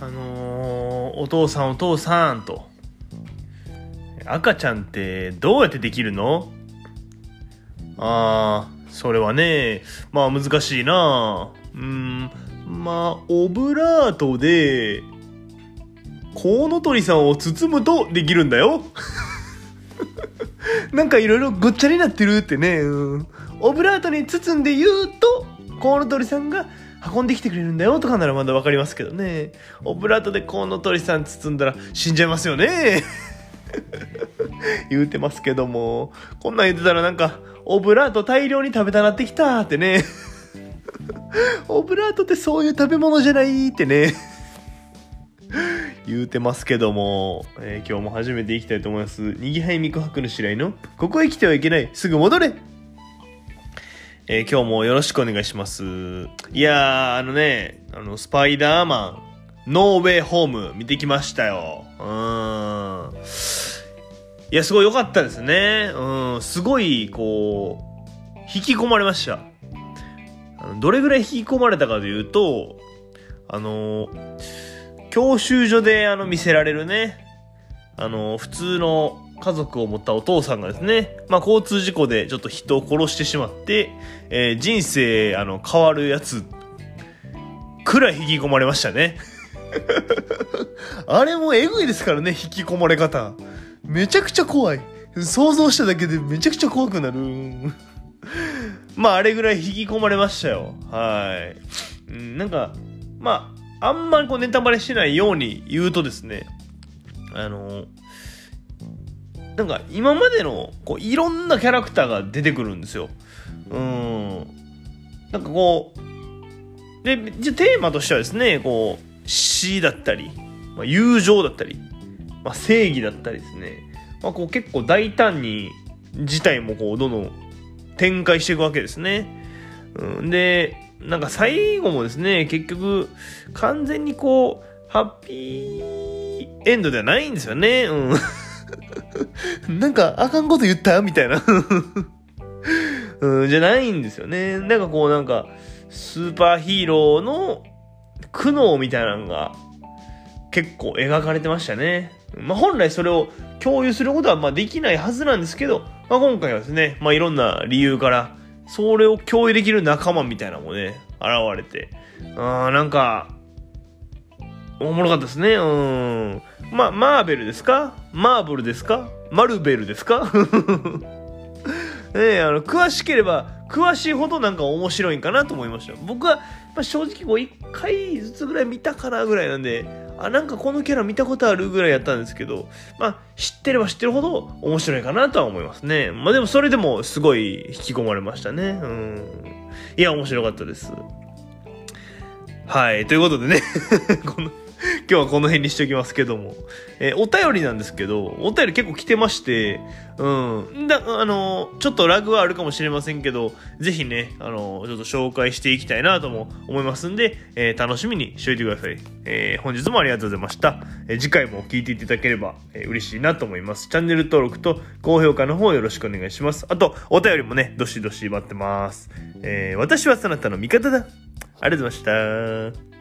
あのお父さんお父さんと。赤ちゃんってどうやってできるの？ああ、それはね、まあ難しいな。うん、まあ、オブラートで、コウノトリさんを包むとできるんだよ。なんかいろいろごっちゃになってるってね、うん、オブラートに包んで言うと、コウノトリさんが運んできてくれるんだよとかならまだわかりますけどね。オブラートでコウノトリさん包んだら死んじゃいますよね。言うてますけども、こんなん言ってたらなんか、オブラート大量に食べたなってきたってね。オブラートってそういう食べ物じゃないってね。言うてますけども、えー、今日も初めて行きたいと思います。にぎはいみこ博の白井の、ここへ来てはいけない、すぐ戻れえー、今日もよろしくお願いします。いやー、あのね、あの、スパイダーマン、ノーウェイホーム見てきましたよ。うーん。いや、すごい良かったですね。うん、すごい、こう、引き込まれました。どれぐらい引き込まれたかというと、あの教習所であの見せられるね、あの普通の家族を持ったお父さんがですね、まあ、交通事故でちょっと人を殺してしまって、えー、人生、あの、変わるやつ、くらい引き込まれましたね。あれもえぐいですからね、引き込まれ方。めちゃくちゃ怖い。想像しただけでめちゃくちゃ怖くなる。まあ、あれぐらい引き込まれましたよ。はい。うん、なんか、まあ、あんまりこうネタバレしないように言うとですね、あの、なんか今までのこういろんなキャラクターが出てくるんですよ。うん。なんかこう、で、じゃテーマとしてはですね、こう、死だったり、まあ、友情だったり、まあ、正義だったりですね、まあ、こう結構大胆に事態もこうどんどん展開していくわけですね。うん、で、なんか最後もですね、結局完全にこう、ハッピーエンドではないんですよね。うん。なんかあかんこと言ったみたいな うん。じゃないんですよね。なんかこうなんか、スーパーヒーローの苦悩みたいなのが結構描かれてましたね。まあ、本来それを共有することはまあできないはずなんですけど、まあ、今回はですね、まあ、いろんな理由から、それを共有できる仲間みたいなのもね、現れて、あなんか、おもろかったですね。うん。ま、マーベルですか？マーブルですか？マルベルですか？ねあの、詳しければ、詳しいほどなんか面白いんかなと思いました。僕は、まあ、正直こう、一回ずつぐらい見たかなぐらいなんで、あ、なんかこのキャラ見たことあるぐらいやったんですけど、まあ、知ってれば知ってるほど面白いかなとは思いますね。まあでもそれでもすごい引き込まれましたね。うん。いや、面白かったです。はい。ということでねこの 今日はこの辺にしておきますけども。えー、お便りなんですけど、お便り結構来てまして、うん。だ、あの、ちょっとラグはあるかもしれませんけど、ぜひね、あの、ちょっと紹介していきたいなとも思いますんで、え、楽しみにしておいてください。え、本日もありがとうございました。え次回も聞いていただければ、え嬉しいなと思います。チャンネル登録と高評価の方よろしくお願いします。あと、お便りもね、どしどし待ってます。え私はそなたの味方だ。ありがとうございました。